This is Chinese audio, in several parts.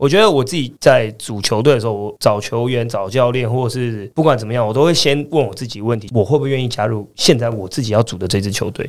我觉得我自己在组球队的时候，我找球员、找教练，或者是不管怎么样，我都会先问我自己问题：我会不会愿意加入现在我自己要组的这支球队？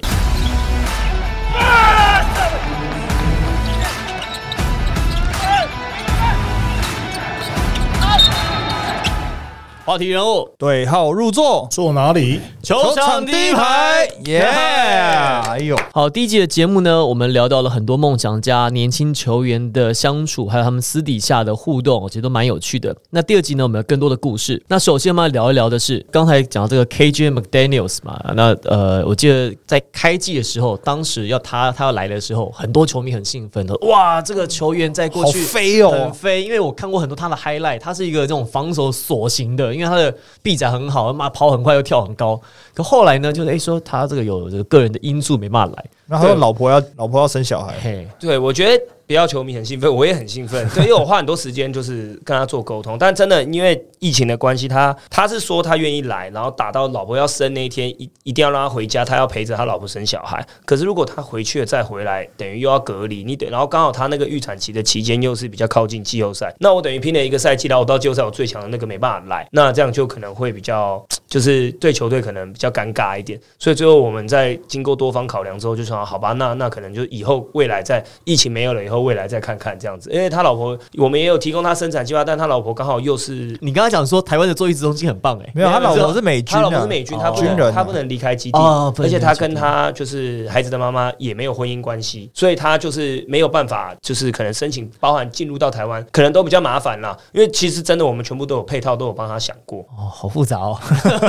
话题人物对号入座，坐哪里？球场第一排，耶！哎呦，好，第一集的节目呢，我们聊到了很多梦想家、年轻球员的相处，还有他们私底下的互动，我觉得都蛮有趣的。那第二集呢，我们有更多的故事。那首先我们要聊一聊的是，刚才讲到这个 KJ McDaniel's 嘛，那呃，我记得在开季的时候，当时要他他要来的时候，很多球迷很兴奋的，哇，这个球员在过去飞哦很！飞，因为我看过很多他的 highlight，他是一个这种防守锁型的，因因为他的臂展很好，妈跑很快又跳很高。可后来呢，就是诶说他这个有这个个人的因素没办法来，然后老婆要老婆要生小孩，嘿，对，我觉得不要球迷很兴奋，我也很兴奋，对，因为我花很多时间就是跟他做沟通。但真的因为疫情的关系，他他是说他愿意来，然后打到老婆要生那一天，一一定要让他回家，他要陪着他老婆生小孩。可是如果他回去了再回来，等于又要隔离，你等，然后刚好他那个预产期的期间又是比较靠近季后赛，那我等于拼了一个赛季，然后我到季后赛我最强的那个没办法来，那这样就可能会比较就是对球队可能比较尴尬一点。所以最后我们在经过多方考量之后，就说好吧，那那可能就以后未来在疫情没有了以后，未来再看看这样子。因为他老婆，我们也有提供他生产计划，但他老婆刚好又是。你刚刚讲说台湾的做育职中心很棒哎、没有，他老婆是美军他啊，老婆是美军，他不能他不能离开基地，哦而且他跟他就是孩子的妈妈也没有婚姻关系，所以他就是没有办法，就是可能申请包含进入到台湾，可能都比较麻烦啦。因为其实真的我们全部都有配套，都有帮他想过。哦，好复杂哦。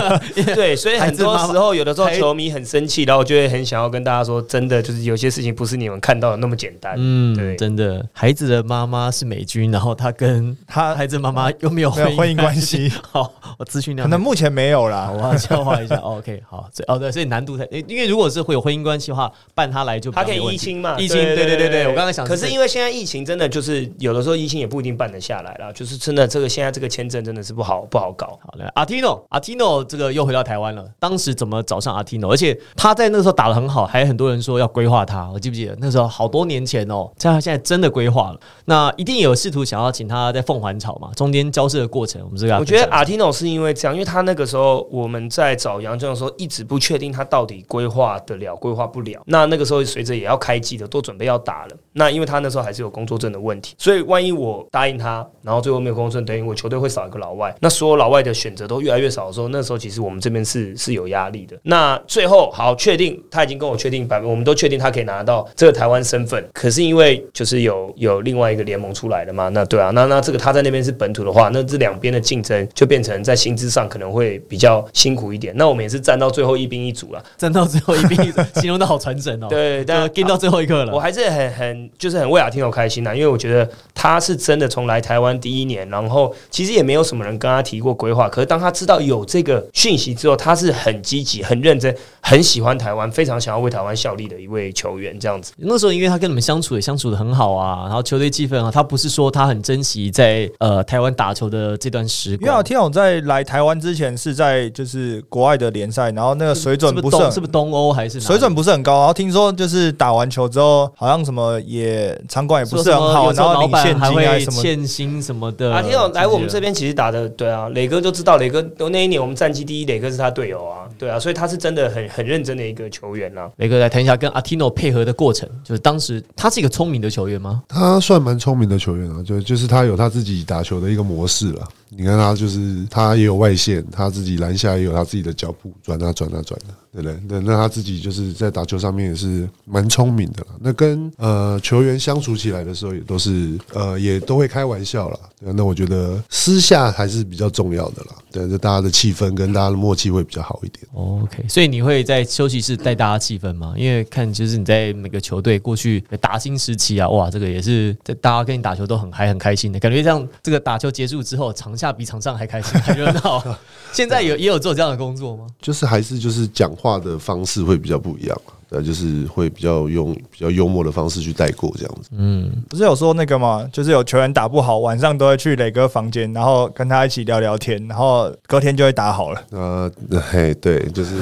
对，所以很多时候有的时候球迷很生气，然后我就会很想要跟大家说，真的就是有些事情不是你们看到的那么简单。嗯，对真的，孩子的妈妈是美军，然后他跟他孩子妈妈又没有没有婚姻关系，好，我资讯量可能目前没有好，啦。我要消化一下。OK，好，所以哦对，所以难度才，因为如果是会有婚姻关系的话，办他来就他可以没问题疫情嘛？疫情，对对对对，我刚才想，可是因为现在疫情真的就是有的时候疫情也不一定办得下来了，就是真的这个现在这个签证真的是不好不好搞。好嘞，阿 Tino，阿 Tino 这个又回到台湾了。当时怎么找上阿 Tino？而且他在那个时候打的很好，还有很多人说要规划他。我记不记得那时候好多年前哦，在他现在真的规划了。那一定有试图想要请他在凤凰草嘛，中间交涉的过程，我们这个我觉得阿 Tino 是因为这样，因为他那个时候我们在找杨正的时候，一直不确定他到底规划得了，规划不了。那那个时候随着也要开机的，都准备要打了。那因为他那时候还是有工作证的问题，所以万一我答应他，然后最后没有工作证，等于我球队会少一个老外。那所有老外的选择都越来越少的时候，那时候其实我们这边是是有压力的。那最后好确定，他已经跟我确定百分，我们都确定他可以拿到这个台湾身份。可是因为就是有有另外一个联盟出来的嘛，那对啊，那那这个他在那边是本土的话，那这两边的竞争就变成在薪资上可能会比较辛苦一点。那我们也是站到最后一兵一卒了。站到最后一兵，形容的好传神哦。对，但跟到最后一刻了。我还是很很就是很为阿听友开心的，因为我觉得他是真的从来台湾第一年，然后其实也没有什么人跟他提过规划，可是当他知道有这个讯息之后，他是很积极、很认真、很喜欢台湾，非常想要为台湾效力的一位球员，这样子。那时候，因为他跟你们相处也相处的很好啊，然后球队气氛啊，他不是说他很珍惜在呃台湾打球的这段时因为阿光。天勇在来台湾之前是在就是国外的联赛，然后那个水准不不是很是是不是东欧还是水准不是很高，然后听说就是打完球之后，好像什么也场馆也不是很好，然后领现板还会什么。欠薪什么的。阿天勇来我们这边，边其实打的对啊，磊哥就知道，磊哥那一年我们战绩第一，磊哥是他队友啊，对啊，所以他是真的很很认真的一个球员啊。雷哥来谈一下跟阿 Tino 配合的过程，就是当时他是一个聪明的球员吗？他算蛮聪明的球员啊，就就是他有他自己打球的一个模式了。你看他就是他也有外线，他自己篮下也有他自己的脚步转啊转啊转的，对不对？那那他自己就是在打球上面也是蛮聪明的啦。那跟呃球员相处起来的时候，也都是呃也都会开玩笑啦。那我觉得私下还是比较重要的啦。对，就大家的气氛跟大家的默契会比较好一点。OK，所以你会在休息室带大家气氛吗？因为看就是你在每个球队过去打新时期啊，哇，这个也是在大家跟你打球都很嗨很开心的感觉。像这个打球结束之后，场下比场上还开心，还 热闹。现在有也有做这样的工作吗？就是还是就是讲话的方式会比较不一样嘛。对，就是会比较用比较幽默的方式去带过这样子。嗯不是有说那个吗？就是有球员打不好，晚上都会去磊哥房间，然后跟他一起聊聊天，然后隔天就会打好了。啊，嘿，对，就是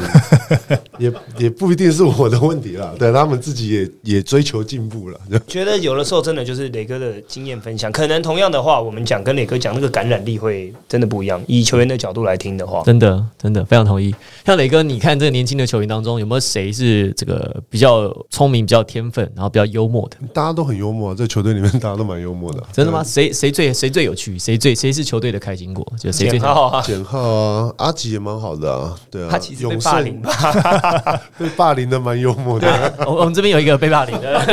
也也不一定是我的问题啦，对他们自己也也追求进步了。觉得有的时候真的就是磊哥的经验分享，可能同样的话，我们讲跟磊哥讲那个感染力会真的不一样。以球员的角度来听的话，真的真的非常同意。像磊哥，你看这个年轻的球员当中，有没有谁是这个比较聪明、比较天分，然后比较幽默的？大家都很幽默，在球队里面大家都蛮幽默的。真的吗？谁谁最谁最有趣？谁最谁是球队的开心果？就谁最简浩啊，简浩啊，阿吉也蛮好的啊，对啊，他其实被霸凌吧？被霸凌的蛮幽默的。我我们这边有一个被霸凌的，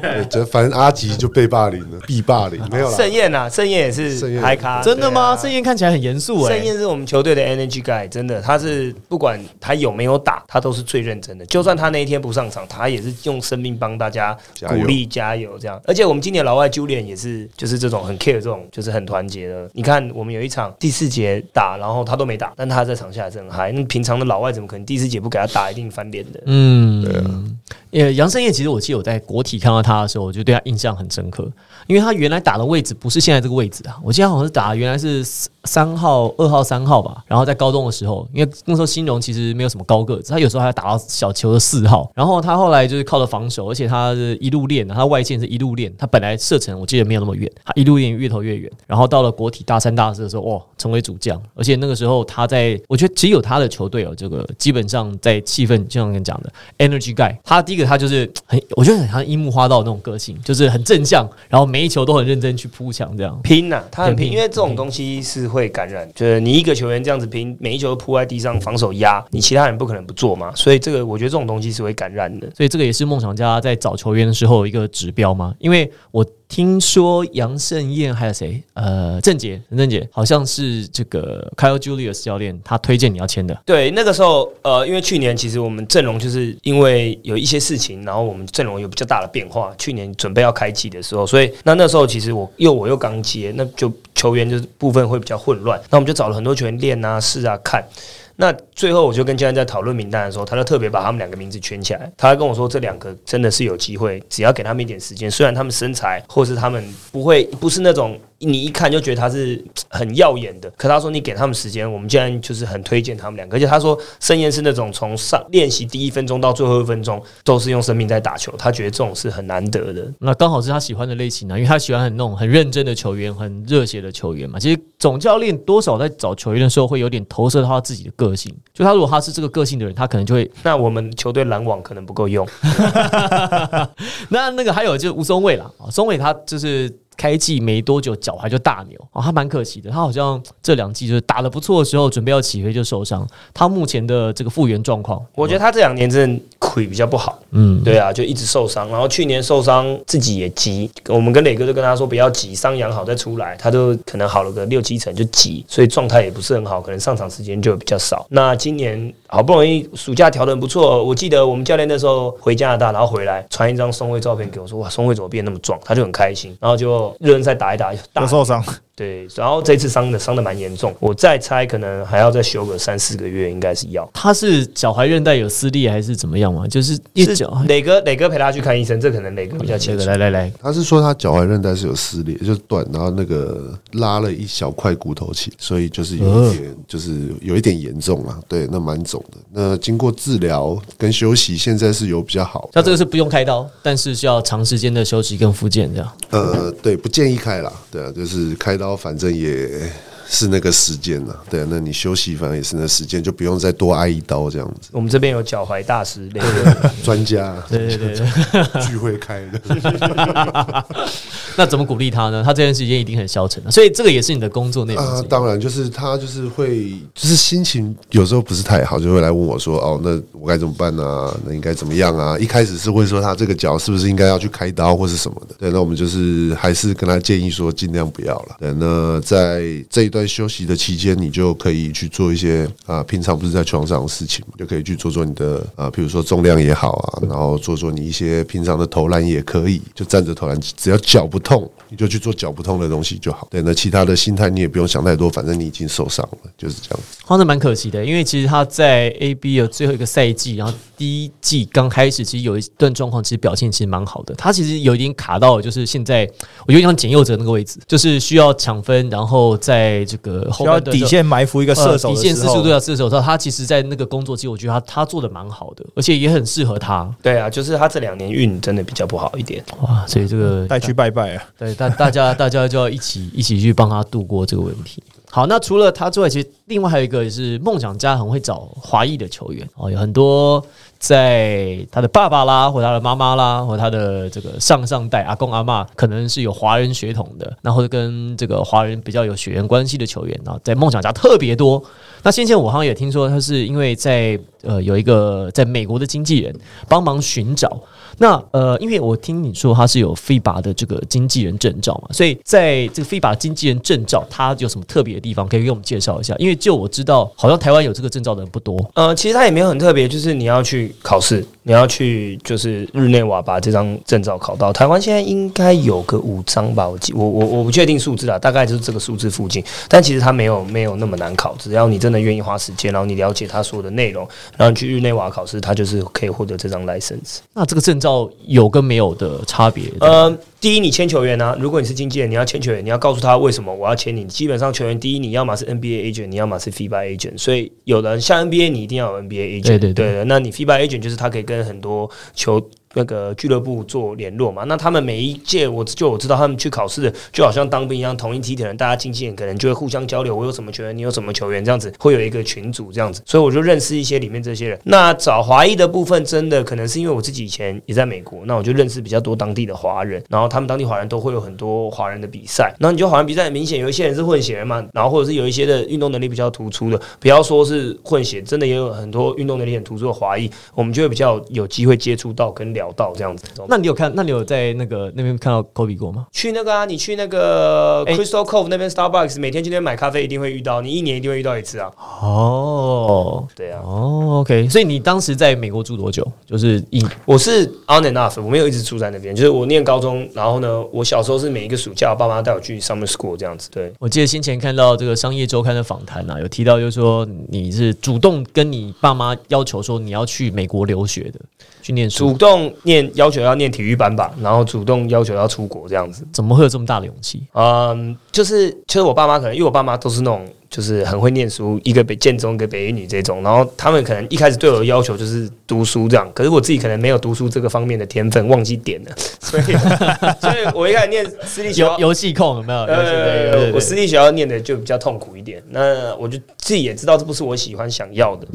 对，这反正阿吉就被霸凌了，必霸凌没有了。盛宴啊，盛宴也是盛宴嗨咖，真的吗？盛宴看起来很严肃哎盛。宴是我们球队的 energy guy，真的，他是不管他有没有打，他都是最认真的。就算他那一天不上场，他也是用生命帮大家鼓励加油这样。而且我们今年老外 Julian 也是，就是这种很 care 这种，就是很团结的。你看，我们有一场第四节打，然后他都没打，但他在场下还是很嗨。那平常的老外怎么可能第四节不给他打，一定翻脸的？嗯，对啊，呃，杨胜业其实我记得我在国体看到他的时候，我就对他印象很深刻，因为他原来打的位置不是现在这个位置啊，我记得好像是打原来是三号、二号、三号吧。然后在高中的时候，因为那时候新荣其实没有什么高个子，他有时候还打到小球的四号。然后他后来就是靠着防守，而且他是一路练，他外线是一路练。他本来射程我记得没有那么远，他一路练越投越远。然后到了国体大三、大四的时候，哇，成为主将。而且那个时候他在，我觉得只有他的球队哦，这个基本上在气氛，就像跟你讲的 energy guy，他第一个他就是很，我觉得很像樱木花道那种个性，就是很正向，然后每一球都很认真去扑墙这样。拼呐、他很拼，很拼因为这种东西是会感染。就是你一个球员这样子拼，每一球都扑在地上防守压，你其他人不可能不做嘛。所以这个我觉得这种东西是会感染的。所以这个也是梦想家在找球员的时候一个指标嘛。因为我听说杨胜燕还有谁，呃，郑杰，陈郑杰好像是这个 Kyle Julius 教练他推荐你要签的。对，那个时候呃，因为去年其实我们阵容就是因为有一些事情，然后我们阵容有比较大的变化。去年准备要开季的时候，所以那那时候其实我又我又刚接，那就球员就是部分会比较混乱。那我们就找了很多球员练啊、试啊、看。那最后我就跟教练在讨论名单的时候，他就特别把他们两个名字圈起来。他跟我说，这两个真的是有机会，只要给他们一点时间。虽然他们身材或是他们不会不是那种你一看就觉得他是 很耀眼的，可他说你给他们时间，我们竟然就是很推荐他们两个。而且他说盛宴是那种从上练习第一分钟到最后一分钟都是用生命在打球，他觉得这种是很难得的。那刚好是他喜欢的类型啊，因为他喜欢很那种很认真的球员，很热血的球员嘛。其实总教练多少在找球员的时候，会有点投射到他自己的个性。就他如果他是这个个性的人，他可能就会那我们球队篮网可能不够用，那那个还有就是吴松伟啦，啊，松伟他就是开季没多久脚踝就大扭啊，他蛮可惜的。他好像这两季就是打得不错的时候，准备要起飞就受伤。他目前的这个复原状况，我觉得他这两年真的腿比较不好。嗯，对啊，就一直受伤，然后去年受伤自己也急，我们跟磊哥就跟他说不要急，伤养好再出来，他都可能好了个六七成就急，所以状态也不是很好，可能上场时间就比较少。那今年好不容易暑假调的很不错，我记得我们教练那时候回加拿大，然后回来传一张松慧照片给我说，哇，松慧怎么变那么壮？他就很开心，然后就热身赛打一打，大受伤，对，然后这次伤的伤的蛮严重，我再猜可能还要再休个三四个月，应该是要。他是脚踝韧带有撕裂还是怎么样嘛？就是一是脚。磊哥，磊哥陪他去看医生，这可能磊哥比较清这个楚。来来来，他是说他脚踝韧带是有撕裂，就是断，然后那个拉了一小块骨头起，所以就是有一点，就是有一点严重啊。对，那蛮肿的。那经过治疗跟休息，现在是有比较好。那这个是不用开刀，但是需要长时间的休息跟复健这样。呃，对，不建议开啦。对啊，就是开刀，反正也是那个时间呐。对啊，那你休息反正也是那时间，就不用再多挨一刀这样子。我们这边有脚踝大师专家对对对对。聚会开的，那怎么鼓励他呢？他这段时间一定很消沉的，所以这个也是你的工作内容啊。，当然就是他就是会，就是心情有时候不是太好，就会来问我说：“哦，那我该怎么办呢、那应该怎么样啊？”一开始是会说他这个脚是不是应该要去开刀或是什么的。对，那我们就是还是跟他建议说尽量不要了。对，那在这一段在休息的期间，你就可以去做一些啊、平常不是在床上的事情，就可以去做做你的啊，比如说重量也好啊，然后做做你一些平常的投篮也可以，就站着投篮，只要脚不痛，你就去做脚不痛的东西就好。对，那其他的心态你也不用想太多，反正你已经受伤了，就是这样子。好像蛮可惜的，因为其实他在 AB 的最后一个赛季，然后第一季刚开始，其实有一段状况，其实表现其实蛮好的。他其实有一点卡到，就是现在我觉得像简佑哲那个位置，就是需要抢分，然后在这个后需要半底线埋伏一个射手呃、底线四时候十度要射手，他他其实在那个工作期，我觉得他他做的蛮好的，而且也很适合他。对啊，就是他这两年运真的比较不好一点。哇，所以这个带去拜拜啊！对大大家大家就要一起一起去帮他度过这个问题。好，那除了他之外，其实另外还有一个也是梦想家很会找华裔的球员哦，有很多在他的爸爸啦，或他的妈妈啦，或他的这个上上代阿公阿嬷，可能是有华人血统的，然后跟这个华人比较有血缘关系的球员啊，在梦想家特别多。那先前我好像也听说，他是因为在呃有一个在美国的经纪人帮忙寻找。那呃，因为我听你说他是有 FIBA 的这个经纪人证照嘛，所以在这个 FIBA 经纪人证照，它有什么特别的地方可以给我们介绍一下？因为就我知道，好像台湾有这个证照的人不多。呃，其实它也没有很特别，就是你要去考试，你要去就是日内瓦把这张证照考到。台湾现在应该有个五张吧，我记我我我不确定数字啊，大概就是这个数字附近。但其实它没有没有那么难考，只要你真的愿意花时间，然后你了解它所有的内容，然后你去日内瓦考试，它就是可以获得这张 license。那这个证照有跟没有的差别？呃，第一，你签球员啊，如果你是经纪人，你要签球员，你要告诉他为什么我要签你。基本上球员第一，你要么是 NBA agent，你要么是 FIBA agent。所以有人像 NBA，你一定要有 NBA agent。对对对对那你 FIBA agent 就是他可以跟很多球。那个俱乐部做联络嘛，那他们每一届我就我知道他们去考试的，就好像当兵一样，同一梯的人，大家经纪人可能就会互相交流，我有什么球员，你有什么球员，这样子会有一个群组这样子，所以我就认识一些里面这些人。那找华裔的部分，真的可能是因为我自己以前也在美国，那我就认识比较多当地的华人，然后他们当地华人都会有很多华人的比赛，然后你就华人比赛很明显有一些人是混血人嘛，然后或者是有一些的运动能力比较突出的，不要说是混血，真的也有很多运动能力很突出的华裔，我们就会比较有机会接触到跟聊到这样子。那你有看？那你有在那个那边看到 Kobe 过吗？去那个啊，你去那个哎 Crystal Cove 那边 Starbucks，每天去那边买咖啡一定会遇到，你一年一定会遇到一次啊。哦对啊，哦，OK，所以你当时在美国住多久？就是一我是 on and off，我没有一直住在那边，就是我念高中，然后呢，我小时候是每一个暑假，我爸妈带我去 summer school 这样子。对，我记得先前看到这个商业周刊的访谈啊，有提到就是说你是主动跟你爸妈要求说你要去美国留学的，去念书主，动念要求要念体育班吧，然后主动要求要出国这样子。怎么会有这么大的勇气？嗯，就是其实我爸妈可能因为我爸妈都是那种就是很会念书，一个北建中，一个北一女这种，然后他们可能一开始对我的要求就是读书这样，可是我自己可能没有读书这个方面的天分，忘记点了，所以所以我一开始念私立学校游。戏控有没有？呃，对我私立学校念的就比较痛苦一点，那我就自己也知道这不是我喜欢想要的，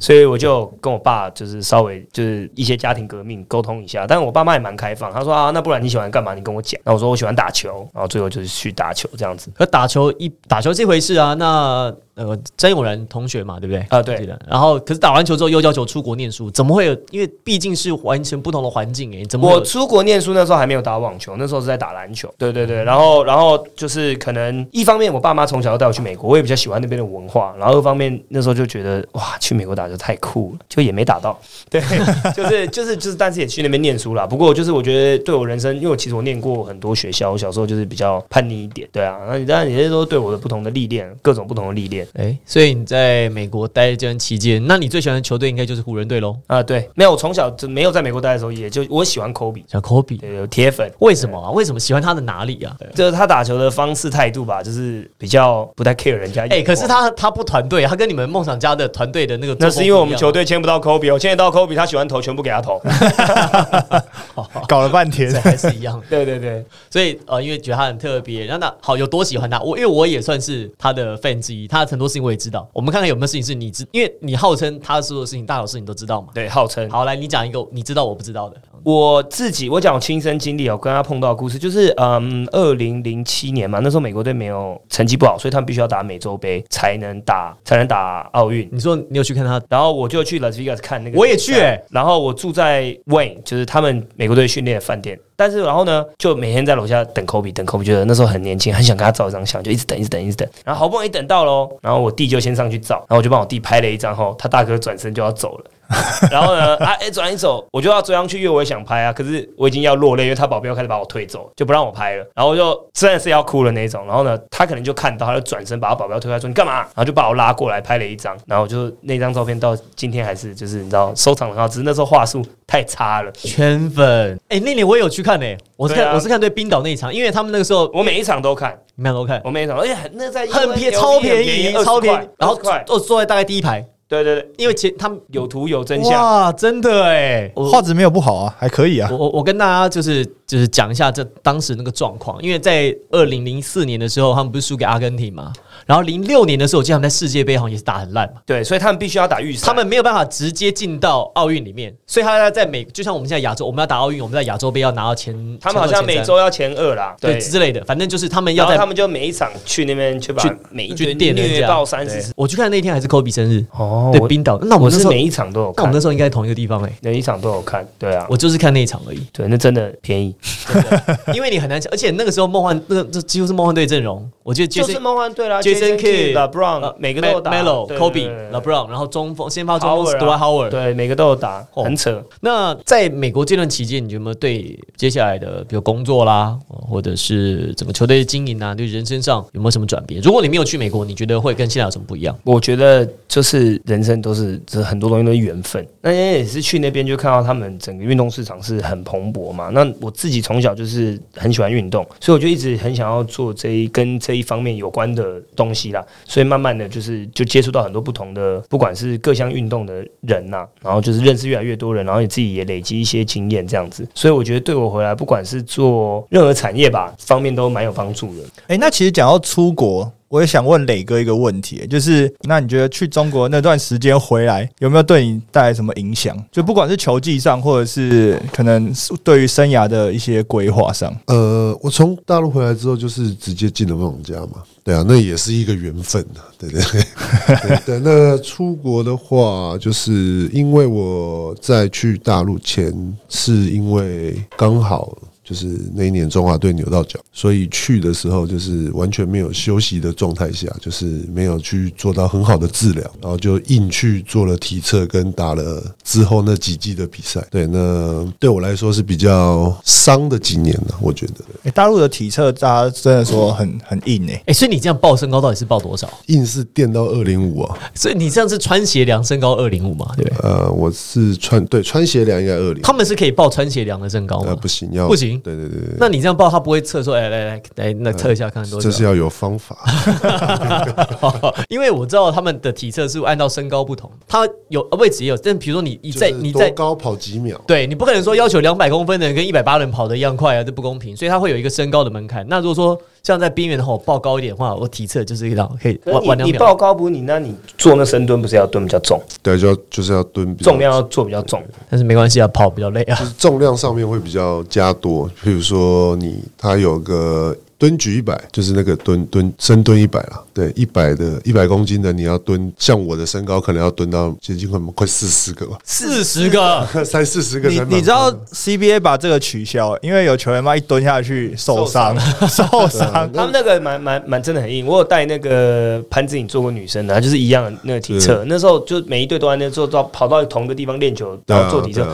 所以我就跟我爸就是稍微就是一些家庭革命沟通一下，但是我爸妈也蛮开放，他说啊，那不然你喜欢干嘛？你跟我讲。那我说我喜欢打球，然后最后就是去打球这样子。可打球一打球这回事啊，那呃，曾永仁同学嘛，对不对？啊对的。然后可是打完球之后又要求出国念书，怎么会有？因为毕竟是完全不同的环境诶、怎么我出国念书那时候还没有打网球，那时候是在打篮球。对对对，然后然后就是可能一方面我爸妈从小就带我去美国，我也比较喜欢那边的文化，然后二方面那时候就觉得哇，去美国打球太酷了，就也没打到。对，就是就是就是，但是也去那边念书啦。不过就是我觉得对我人生，因为我其实我念过很多学校，我小时候就是比较叛逆一点。对啊，那你当然也是说对我的不同的历练，各种不同的历练。哎、所以你在美国待这段期间，那你最喜欢的球队应该就是湖人队喽？啊，对，没有，我从小就没有在美国待的时候，也就我喜欢科比，像 Kobe，对，有铁粉。为什么啊？为什么喜欢他的哪里啊？就是他打球的方式态度吧，就是比较不太 care 人家。哎、可是他他不团队，他跟你们梦想家的团队的那个那是因为我们球队队签不到科比，我签得到科比，他喜欢投全部给他投。搞了半天，还是一样，对对对，所以呃，因为觉得他很特别，然后那好有多喜欢他，我因为我也算是他的 fan 之一，他的很多事情我也知道。我们看看有没有事情是你知，因为你号称他所有事情大小事情都知道嘛。对，号称好，来你讲一个你知道我不知道的。我自己，我讲我亲身经历哦，跟他碰到的故事，就是嗯，二零零七年嘛，那时候美国队没有成绩不好，所以他们必须要打美洲杯才能打才能打奥运。你说你有去看他？然后我就去 Las Vegas 看那个，我也去欸然后我住在 Wayne，就是他们美国队训练的饭店。但是然后呢，就每天在楼下等 Kobe，等 Kobe，觉得那时候很年轻，很想跟他照一张相，就一直等，一直等，一直等。然后好不容易等到喽，然后我弟就先上去照，然后我就帮我弟拍了一张后，他大哥转身就要走了。然后呢，啊，哎，转一走，我就要追上去，因为我也想拍啊，可是我已经要落泪，因为他保镖开始把我推走，就不让我拍了。然后我就真的是要哭了那种。然后呢，他可能就看到，他就转身把他保镖推开，说你干嘛？然后就把我拉过来拍了一张。然后就那张照片到今天还是就是你知道收藏很好，只是那时候话术太差了。圈粉，哎、那年我也有去看呢、我是看、啊我是看对冰岛那一场，因为他们那个时候我每一场都看，没有都看，我每一场，而且很那在很便超便宜，超便宜，然后20块，坐坐在大概第一排，对对对，因为其他们有图有真相。哇，真的哎，画质没有不好啊，还可以啊我。我我跟大家就是就是讲一下这当时那个状况，因为在二零零四年的时候，他们不是输给阿根廷嘛，然后零六年的时候，我记得他们在世界杯好像也是打很烂嘛，对，所以他们必须要打预赛。他们没有办法直接进到奥运里面，所以他要在美，就像我们现在亚洲，我们要打奥运，我们在亚洲杯要拿到前，他们好像每周要前二啦，对对，之类的，反正就是他们要在他们就每一场去那边去把去每一去队虐垫人家对爆三十。我去看那天还是科比生日，哦对冰岛，那我们是每一场都有看。那我们那，时候应该同一个地方哎、每一场都有看，对啊，我就是看那一场而已，对，那真的便宜，因为你很难讲，而且那个时候梦幻那个这几乎是梦幻队阵容，我觉得就是 Jason 梦幻队啦 Jason Kidd、LeBron 呃每个都有打 Melo、对 Kobe、LeBron，然后中锋先发中锋 Howard 啊 Dwight Howard。对，每个都有打，哦很扯。那在美国这段期间，你有没有对接下来的比如工作啦，或者是整个球队的经营啊，对人生上有没有什么转变？如果你没有去美国，你觉得会跟现在有什么不一样？我觉得就是人生都是，这很多东西都是缘分。那也是去那边就看到他们整个运动市场是很蓬勃嘛。那我自己从小就是很喜欢运动，所以我就一直很想要做这一跟这一一方面有关的东西啦。所以慢慢的就是就接触到很多不同的，不管是各项运动的人呐、然后就是认识越来越多人，然后你自己也累积一些经验这样子。所以我觉得对我回来，不管是做任何产业吧，方面都蛮有帮助的。哎、那其实讲到出国，我也想问磊哥一个问题，就是那你觉得去中国那段时间回来，有没有对你带来什么影响？就不管是球技上，或者是可能对于生涯的一些规划上。呃，我从大陆回来之后，就是直接进了梦家嘛。对啊，那也是一个缘分啊，对 对对对。那出国的话，就是因为我在去大陆前，是因为刚好。就是那一年中华队扭到脚，所以去的时候就是完全没有休息的状态下，就是没有去做到很好的治疗，然后就硬去做了体测跟打了之后那几季的比赛。对，那对我来说是比较伤的几年了，我觉得哎、大陆的体测大家真的说很很硬哎、哎、所以你这样报身高到底是报多少？硬是垫到二零五啊。所以你这样是穿鞋量身高二零五嘛？对不对？呃，我是穿对穿鞋量应该二零，他们是可以报穿鞋量的身高吗？呃不行，要不行对对对对，那你这样报，他不会测说，哎、来来来，那测一下看多少？这是要有方法。因为我知道他们的体测是按照身高不同，他有呃位置也有，但比如说你你在你在高跑几秒，对你不可能说要求两百公分的人跟一百八人跑的一样快啊，这不公平，所以他会有一个身高的门槛。那如果说像在边缘的话，我报高一点的话，我体测就是一道可以晚晚两秒。你你报高不你，那你做那深蹲不是要蹲比较重，对，就要就是要蹲比较重量要做比较重。但是没关系啊，跑比较累啊就。是重量上面会比较加多，比如说你它有个蹲举一百，就是那个蹲蹲深蹲一百啦，对，一百的一百公斤的你要蹲，像我的身高可能要蹲到接近快快四十个吧，四十个，三四十个你你知道 CBA 把这个取消，因为有球员嘛一蹲下去受伤，受伤。他们那个蛮蛮蛮真的很硬，我有带那个潘子颖做过女生的，就是一样的那个体测，那时候就每一队都在那做到跑到同一个地方练球，然后做体测，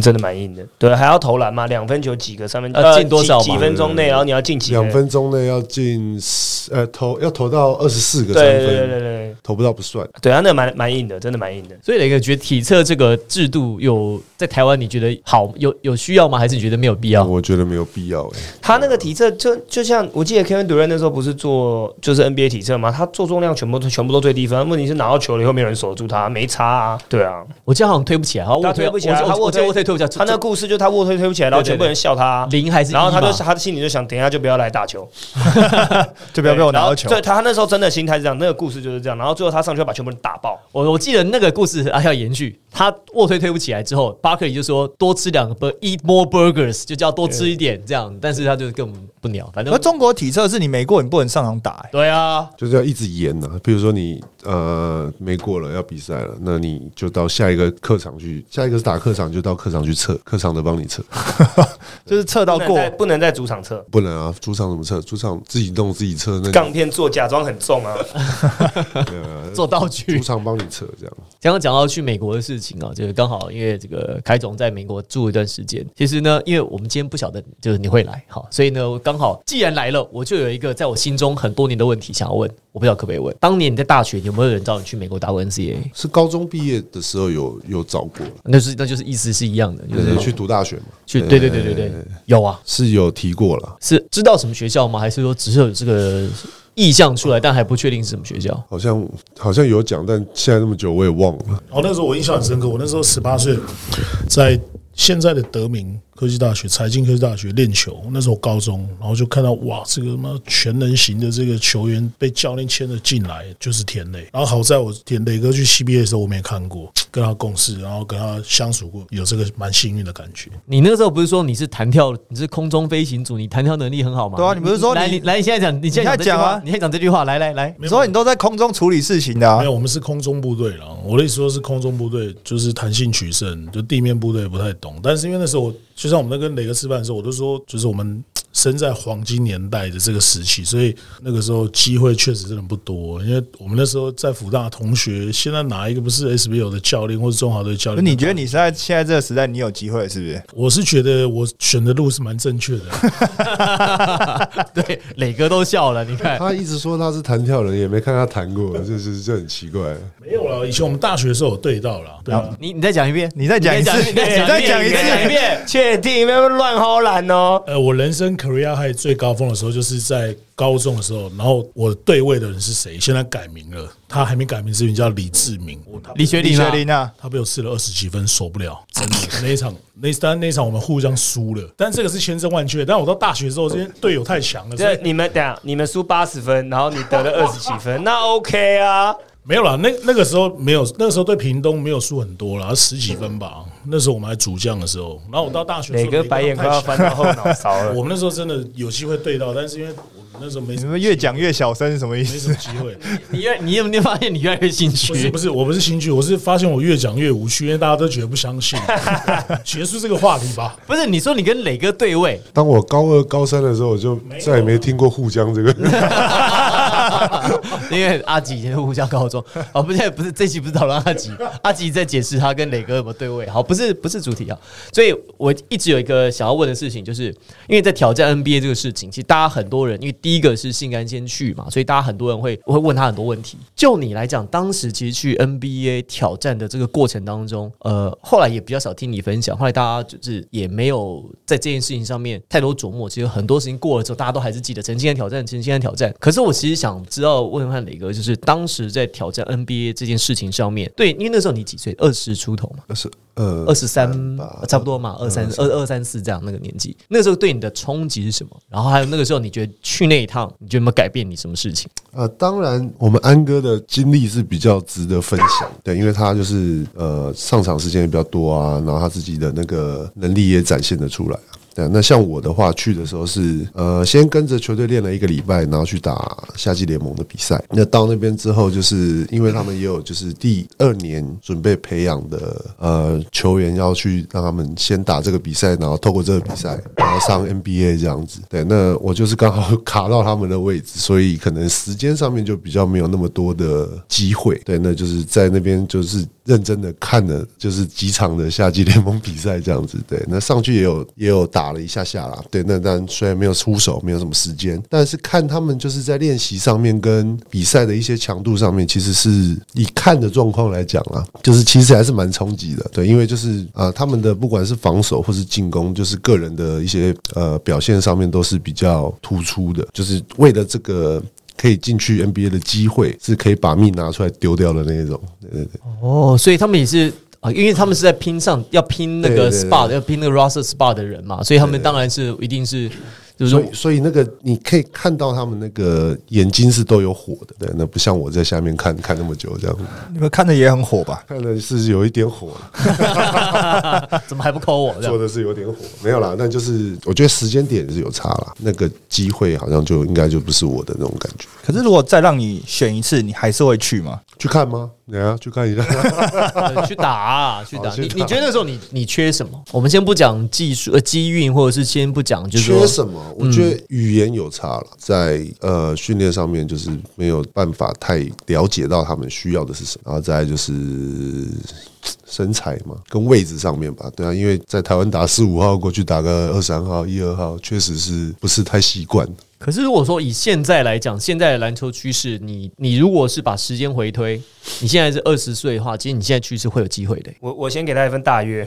真的蛮硬的。对，还要投篮嘛，两分球几个，三分呃进多少几几分钟内，然后你要进几个两分钟内要进十呃投要投到二十四个三对对对对，对，投不到不算。对，啊那蛮蛮硬的，真的蛮硬的。所以磊哥觉得体测这个制度有在台湾，你觉得好有有需要吗？还是你觉得没有必要？我觉得没有必要哎、他那个体测就就像我记得 Kevin Durant 那时候不是做就是 NBA 体测嘛，他做重量全部都全部都最低分，问题是拿到球了以后没有人守住他，没差啊。对啊，我记得好像推不起来，好像他卧推推不起来我我我记他卧推他那个故事就是他卧推推不起来，然后全部人笑他啊、零还是然后他就嘛他心里就想，等一下就不要来打球，就不要被我拿到球对，。他那时候真的心态是这样，那个故事就是这样。然后最后他上去要把全部人打爆。我我记得那个故事还要延续，他卧推推不起来之后，巴克里就说多吃两个 bur eat more burgers，就叫多吃一点这样，但是他就根本不鸟，反正而中国体测是你没过，你不能上场打、欸。对啊，就是要一直延呐、比如说你呃没过了，要比赛了，那你就到下一个客场去，下一个是打客场，就到客场去测，客场的帮你测，就是测到过不能在主场测，不能啊，主场怎么测？主场自己动自己测，那杠片做假装很重啊。呃 做道具主。场帮你测这样。刚刚讲到去美国的事情啊，就是刚好因为这个凯总在美国住一段时间。其实呢，因为我们今天不晓得就是你会来，好，所以呢，刚好既然来了，我就有一个在我心中很多年的问题想要问，我不知道可不可以问。当年你在大学有没有人找你去美国打过 NCAA？是高中毕业的时候有有找过，那是那就是意思是一样的，就是去读大学嘛，去对对对对对，有啊，是有提过了。是知道什么学校吗？还是说只是有这个意向出来，但还不确定是什么学校？好像好像有讲，但现在那么久我也忘了。哦那时候我印象很深刻，我那时候十八岁，在现在的德明科技大学、财经科技大学练球。那时候高中，然后就看到哇，这个什么全能型的这个球员被教练签了进来，就是田磊。然后好在我田磊哥去 CBA 的时候，我没有看过，跟他共事，然后跟他相处过，有这个蛮幸运的感觉。你那个时候不是说你是弹跳，你是空中飞行组，你弹跳能力很好吗？对啊你不是说来，你你来，你现在讲，你现在讲啊你现在讲这句话，来来来，你说你都在空中处理事情的、啊没，有，我们是空中部队了。我的意思说是空中部队，就是弹性取胜，就地面部队不太懂。但是因为那时候我，就像我们在跟磊哥吃饭的时候，我都说，就是我们生在黄金年代的这个时期，所以那个时候机会确实真的不多。因为我们那时候在福大同学，现在哪一个不是 SBL 的教练或者中华队教练？你觉得你是在现在这个时代，你有机会是不是？我是觉得我选的路是蛮正确的。对，磊哥都笑了，你看，他一直说他是弹跳人，也没看他弹过，这是这很奇怪。没有了，以前我们大学的时候有对到了，对啊。你你再讲一遍，你再讲一次你再讲一次你再讲一遍。确定不要乱吼懒哦。呃，我人生 career high 最高峰的时候，就是在高中的时候。然后我对位的人是谁？现在改名了，他还没改名之前叫李志明。李李学林啊学林啊，他被我吃了二十几分，受不了，真的那一场，那当然那一场我们互相输了，但这个是千真万确。但我到大学之后，这些队友太强了，你们等下，你们输八十分，然后你得了二十几分，那 OK 啊。没有啦。那那个时候没有，那个时候对屏东没有输很多啦，十几分吧。那时候我们还主将的时候，然后我到大学磊哥白眼快要翻到后脑勺了。我们那时候真的有机会对到，但是因为我们那时候没你们越讲越小声是什么意没什思么？机会。你越你有没有发现你越来越心不是虚不？是，我不是心虚，我是发现我越讲越无趣，因为大家都觉得不相信。结束这个话题吧。不是，你说你跟磊哥对位，当我高二、高三的时候，我就再也没听过沪江这个。因为阿吉以前是互相高中哦，不是不是，这期不是讨论阿吉，阿吉在解释他跟磊哥有没有对位。好，不是不是主题啊，所以我一直有一个想要问的事情，就是因为在挑战 NBA 这个事情，其实大家很多人，因为第一个是性安先去嘛，所以大家很多人会会问他很多问题。就你来讲，当时其实去 NBA 挑战的这个过程当中，呃，后来也比较少听你分享，后来大家就是也没有在这件事情上面太多琢磨。其实很多事情过了之后，大家都还是记得曾经的挑战，曾经的挑战。可是我其实想知道问问看磊哥，就是当时在挑战 NBA 这件事情上面，对，因为那时候你几岁？二十出头嘛，是呃二十三吧差不多嘛，二三二二三四这样那个年纪。那个时候对你的冲击是什么？然后还有那个时候你觉得去那一趟，你觉得有没有改变你什么事情？呃，当然，我们安哥的经历是比较值得分享，对，因为他就是呃上场时间也比较多啊，然后他自己的那个能力也展现的出来啊。对，那像我的话，去的时候是呃，先跟着球队练了一个礼拜，然后去打夏季联盟的比赛。那到那边之后，就是因为他们也有就是第二年准备培养的呃球员要去让他们先打这个比赛，然后透过这个比赛，然后上 NBA 这样子。对，那我就是刚好 卡到他们的位置，所以可能时间上面就比较没有那么多的机会。对，那就是在那边就是认真的看了就是几场的夏季联盟比赛这样子。对，那上去也有也有打打了一下下啦。对，那但虽然没有出手，没有什么时间，但是看他们就是在练习上面跟比赛的一些强度上面，其实是以看的状况来讲啦，就是其实还是蛮冲击的。对，因为就是啊、他们的不管是防守或是进攻，就是个人的一些呃表现上面都是比较突出的，就是为了这个。可以进去 NBA 的机会，是可以把命拿出来丢掉的那种。对对对，哦，所以他们也是啊，因为他们是在拼上要拼那个 SPA 的要拼那个 roster SPA 的人嘛，所以他们当然是一定是就是说所以所以那个你可以看到他们那个眼睛是都有火的，对，那不像我在下面看看那么久这样，你们看的也很火吧？看的是有一点火，怎么还不扣我这样？做的是有点火，没有啦，那就是我觉得时间点是有差啦，那个机会好像就应该就不是我的那种感觉。可是如果再让你选一次，你还是会去吗？去看吗？你啊，去看一下。呃 去打啊，去打。好去打你你觉得那时候你你缺什么？我们先不讲技术呃机运，或者是先不讲，就是说缺什么？我觉得语言有差了，在呃训练上面就是没有办法太了解到他们需要的是什么，然后再来就是 身材嘛，跟位置上面吧，对啊，因为在台湾打四五号过去打个二三号、一二号，确实是不是太习惯。可是如果说以现在来讲，现在的篮球趋势，你你如果是把时间回推，你现在是二十岁的话，其实你现在趋势会有机会的、我我先给他一份大约，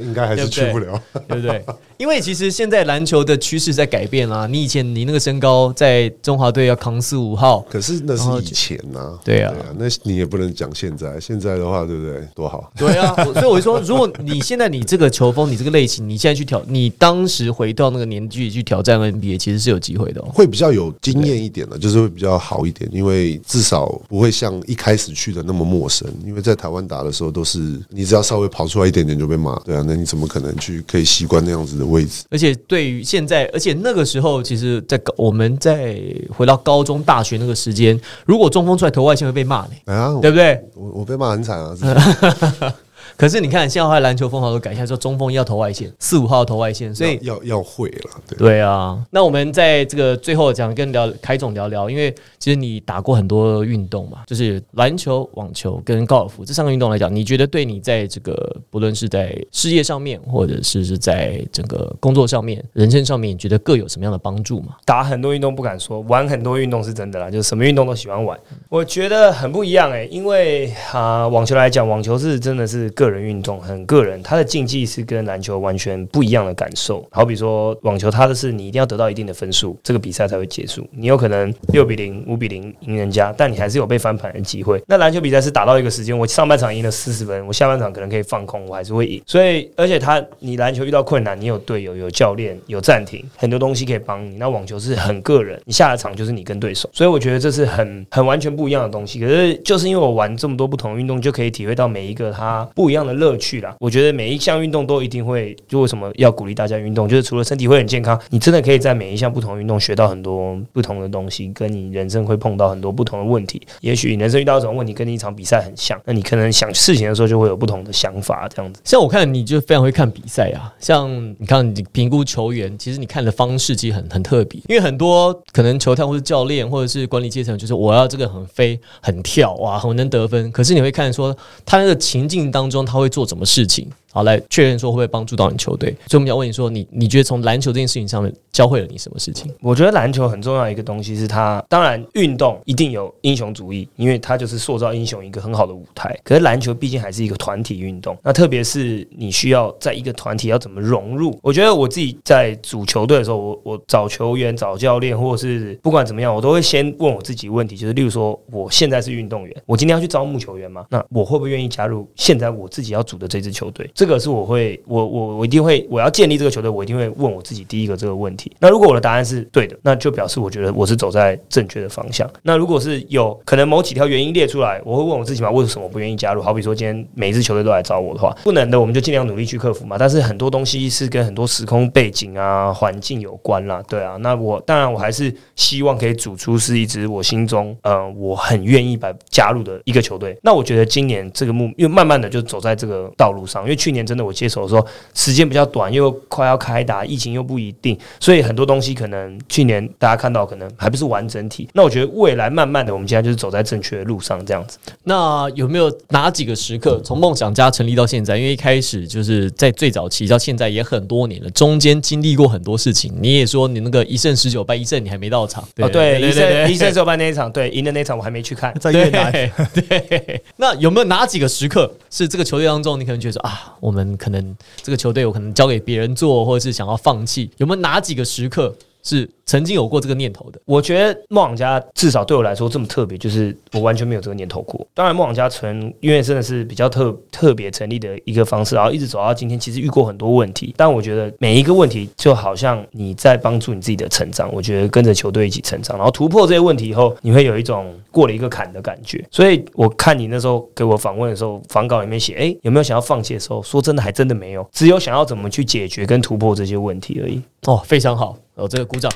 应该还是去不了。对不对？因为其实现在篮球的趋势在改变啊。你以前你那个身高在中华队要扛四五号，可是那是以前呐、对啊那你也不能讲现在。现在的话，对不对？多好。对啊，所以我就说，如果你现在你这个球风，你这个类型，你现在去挑，你当时回到那个年纪去挑战 NBA，其实是有机会的哦。会比较有经验一点的，就是会比较好一点，因为至少不会像一开始去的那么陌生。因为在台湾打的时候，都是你只要稍微跑出来一点点就被骂，对啊，那你怎么可能去可以习惯那样子的位置？而且对于现在，而且那个时候，其实在高我们在回到高中、大学那个时间，如果中锋出来投外线会被骂呢，哎呀，对不对？我我被骂很惨啊！可是你看，现在后来篮球风潮都改一下，说中锋要投外线，四五号投外线，所以要要要会了，对。对啊，那我们在这个最后讲跟聊凯总聊聊，因为其实你打过很多运动嘛，就是篮球、网球跟高尔夫这三个运动来讲，你觉得对你在这个不论是在事业上面，或者是是在整个工作上面、人生上面，你觉得各有什么样的帮助吗？打很多运动不敢说，玩很多运动是真的啦，就是什么运动都喜欢玩。我觉得很不一样诶、因为啊、网球来讲，网球是真的是个人运动，很个人，它的竞技是跟篮球完全不一样的感受。好比说网球，它的是你一定要得到一定的分数，这个比赛才会结束。你有可能六比零、五比零赢人家，但你还是有被翻盘的机会。那篮球比赛是打到一个时间，我上半场赢了四十分，我下半场可能可以放空，我还是会赢。所以，而且他你篮球遇到困难，你有队友、有教练、有暂停，很多东西可以帮你。那网球是很个人，你下了场就是你跟对手，所以我觉得这是很很完全不一样的东西。可是就是因为我玩这么多不同运动，就可以体会到每一个它不不一样的乐趣啦。我觉得每一项运动都一定会，就为什么要鼓励大家运动，就是除了身体会很健康，你真的可以在每一项不同运动学到很多不同的东西，跟你人生会碰到很多不同的问题。也许你人生遇到这种问题，跟你一场比赛很像，那你可能想事情的时候就会有不同的想法，这样子。像我看你就非常会看比赛啊，像你看你评估球员，其实你看的方式其实很很特别，因为很多可能球探或是教练或者是管理阶层，就是我要这个很飞很跳哇，很能得分，可是你会看说他那个情境当中中他会做什么事情。好，来确认说会不会帮助到你球队？所以我们要问你说，你你觉得从篮球这件事情上面教会了你什么事情？我觉得篮球很重要一个东西是它，当然运动一定有英雄主义，因为它就是塑造英雄一个很好的舞台。可是篮球毕竟还是一个团体运动，那特别是你需要在一个团体要怎么融入。我觉得我自己在组球队的时候，我我找球员、找教练，或者是不管怎么样，我都会先问我自己问题，就是例如说，我现在是运动员，我今天要去招募球员吗？那我会不会愿意加入现在我自己要组的这支球队？这这个是我会，我我我一定会，我要建立这个球队，我一定会问我自己第一个这个问题。那如果我的答案是对的，那就表示我觉得我是走在正确的方向。那如果是有可能某几条原因列出来，我会问我自己嘛，为什么不愿意加入？好比说今天每一支球队都来找我的话，不能的我们就尽量努力去克服嘛。但是很多东西是跟很多时空背景啊、环境有关啦，对啊。那我当然我还是希望可以组出是一支我心中呃我很愿意把加入的一个球队。那我觉得今年这个目，因为慢慢的就走在这个道路上，因为去年真的我接手的时候时间比较短，又快要开打，疫情又不一定，所以很多东西可能去年大家看到可能还不是完整体。那我觉得未来慢慢的，我们现在就是走在正确的路上，这样子。那有没有哪几个时刻，从梦想家成立到现在，因为一开始就是在最早期到现在也很多年了，中间经历过很多事情。你也说你那个一胜十九败，一胜你还没到场，哦，对，一胜一胜十九败那一场，对，赢的那一场我还没去看。在越南，对对。那有没有哪几个时刻是这个球队当中，你可能觉得说啊，我们可能这个球队我可能交给别人做，或者是想要放弃？有没有哪几个时刻是曾经有过这个念头的？我觉得梦想家至少对我来说这么特别，就是我完全没有这个念头过。当然，梦想家成因为真的是比较特特别成立的一个方式，然后一直走到今天，其实遇过很多问题。但我觉得每一个问题就好像你在帮助你自己的成长。我觉得跟着球队一起成长，然后突破这些问题以后，你会有一种过了一个坎的感觉。所以我看你那时候给我访问的时候，访稿里面写，哎，有没有想要放弃的时候？说真的，还真的没有，只有想要怎么去解决跟突破这些问题而已。哦，非常好，哦，这个鼓掌。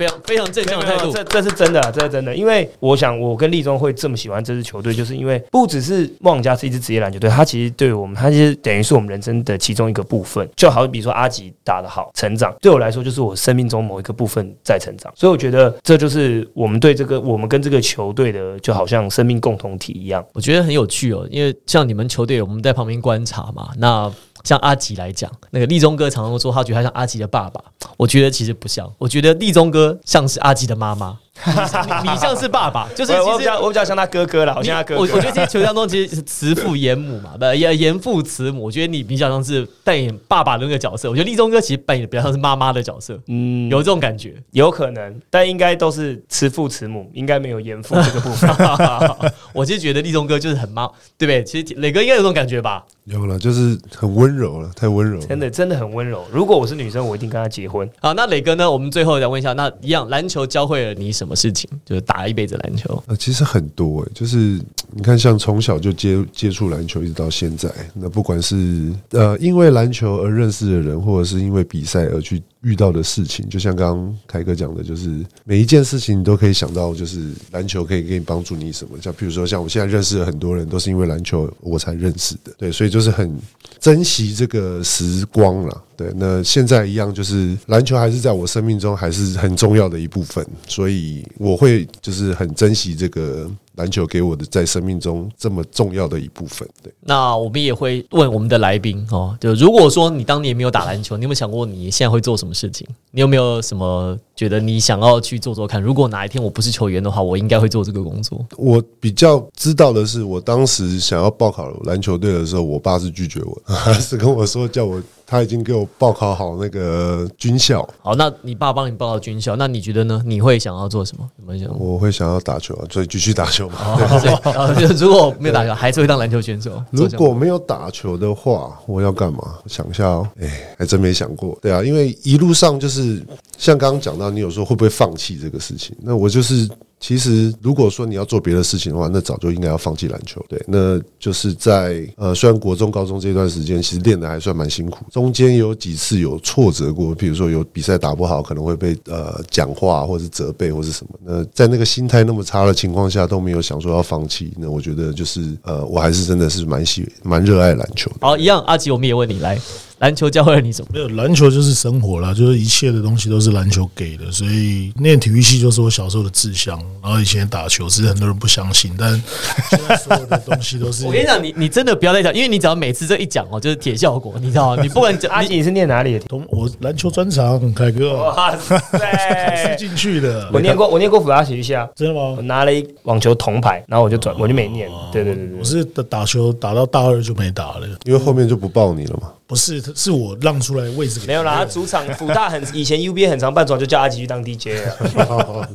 非常非常正向的态度。这这是真的，这是真的。因为我想，我跟立中会这么喜欢这支球队，就是因为不只是梦想家是一支职业篮球队，它其实对我们，它其实等于是我们人生的其中一个部分。就好比说阿吉打得好，成长对我来说就是我生命中某一个部分在成长。所以我觉得这就是我们对这个，我们跟这个球队的，就好像生命共同体一样。我觉得很有趣哦，因为像你们球队，我们在旁边观察嘛。那像阿吉来讲，那个立中哥常常说他觉得他像阿吉的爸爸，我觉得其实不像，我觉得立中哥像是阿吉的妈妈。你你像是爸爸，就是其实比较我比较像他哥哥啦，我像他哥哥。我我觉得这些球当中其实是慈父严母嘛，不严严父慈母。我觉得你比较像是扮演爸爸的那个角色，我觉得立中哥其实扮演的比较像是妈妈的角色，嗯有这种感觉。有可能，但应该都是慈父慈母，应该没有严父这个部分。我其实觉得立中哥就是很妈，对不对？其实磊哥应该有这种感觉吧？有了，就是很温柔了，太温柔了。真的真的很温柔。如果我是女生，我一定跟他结婚。好，那磊哥呢？我们最后再问一下，那一样篮球教会了你什么么事情？就是打一辈子篮球。呃，其实很多诶、就是你看，像从小就接接触篮球，一直到现在，那不管是呃因为篮球而认识的人，或者是因为比赛而去遇到的事情，就像刚刚凯哥讲的，就是每一件事情你都可以想到，就是篮球可以给你帮助你什么。像比如说，像我现在认识的很多人，都是因为篮球我才认识的，对，所以就是很珍惜这个时光了。对，那现在一样，就是篮球还是在我生命中还是很重要的一部分，所以我会就是很珍惜这个篮球给我的在生命中这么重要的一部分。对，那我们也会问我们的来宾哦，就如果说你当年没有打篮球，你有没有想过你现在会做什么事情？你有没有什么觉得你想要去做做看？如果哪一天我不是球员的话，我应该会做这个工作。我比较知道的是，我当时想要报考篮球队的时候，我爸是拒绝我 是跟我说叫我他已经给我报考好那个军校，好，那你爸帮你报到军校，那你觉得呢？你会想要做什么？有没有想？我会想要打球啊，所以继续打球嘛。哦，所以呃就如果没有打球，还是会当篮球选手。如果没有打球的话，我要干嘛？想一下哦，哎，还真没想过。对啊，因为一路上就是像刚刚讲到，你有时候会不会放弃这个事情？那我就是。其实，如果说你要做别的事情的话，那早就应该要放弃篮球。对，那就是在呃，虽然国中、高中这段时间其实练的还算蛮辛苦，中间有几次有挫折过，比如说有比赛打不好，可能会被呃讲话或者责备或是什么。那在那个心态那么差的情况下，都没有想说要放弃。那我觉得就是呃，我还是真的是蛮喜蛮热爱篮球的。好，一样，阿吉，我们也问你来，篮球教会了你什么？没有篮球就是生活啦，就是一切的东西都是篮球给的，所以念体育系就是我小时候的志向。然后以前打球，只是很多人不相信，但现在所有的东西都是 我跟你讲，你你真的不要再讲，因为你只要每次这一讲哦，就是铁效果，你知道吗？你不管讲阿吉，你是念哪里的？同我篮球专长，凯哥哇是塞！进去的。我念过，我念过辅大体育系啊，真的吗我吗？拿了一网球铜牌，然后我就转，我就没念。对对对对我，是打球打到大二就没打了，因为后面就不报你了嘛。不是是我让出来位置给没有啦。他主场 辅大很以前 UBA 很常办转，就叫阿吉去当 DJ 啊。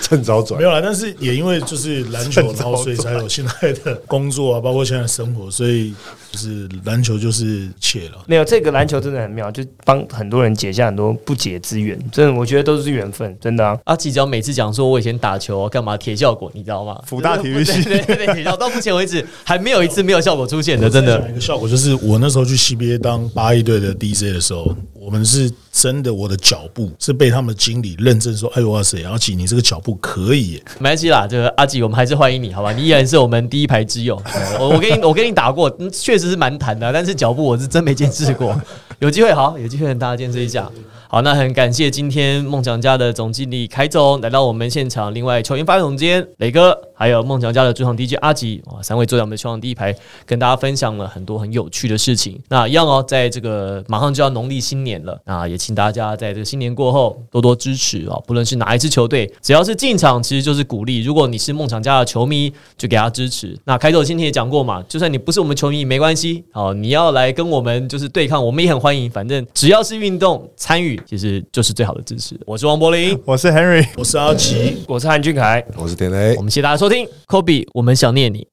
趁早转没。有啦，但是也因为就是篮球，然后所以才有现在的工作啊，包括现在的生活，所以就是篮球就是一切了。没有这个篮球真的很妙，就帮很多人解下很多不解之缘。真的，我觉得都是缘分，真的啊。阿吉只要每次讲说我以前打球干嘛铁效果，你知道吗？福大体育系对对对，铁效到目前为止还没有一次没有效果出现的，真的。一个效果就是，我那时候去 CBA 当八一队的 DJ 的时候，我们是真的，我的脚步是被他们经理认证说，哎呦哇塞，阿吉你这个脚步可以耶，没关系啦，这个阿吉，我们还是欢迎你，好吧？你依然是我们第一排之友。我我跟你我跟你打过，嗯确实是蛮弹的，但是脚步我是真没见识过。有机会好，有机会跟大家见识一下。好，那很感谢今天梦想家的总经理凯总来到我们现场，另外球员发展总监磊哥，还有梦想家的主场 DJ 阿吉，哇，三位坐在我们的球场第一排，跟大家分享了很多很有趣的事情。那一样哦，在这个马上就要农历新年了，那也请大家在这个新年过后多多支持哦，不论是哪一支球队，只要是进场，其实就是鼓励。如果你是梦想家的球迷，就给他支持。那凯总今天也讲过嘛，就算你不是我们球迷没关系，哦，你要来跟我们就是对抗，我们也很欢迎。反正只要是运动参与，其实就是最好的支持。我是王柏林，我是 Henry。我是阿奇，我是韩俊凯。我是田雷我，们谢谢大家收听，Kobe，我们想念你。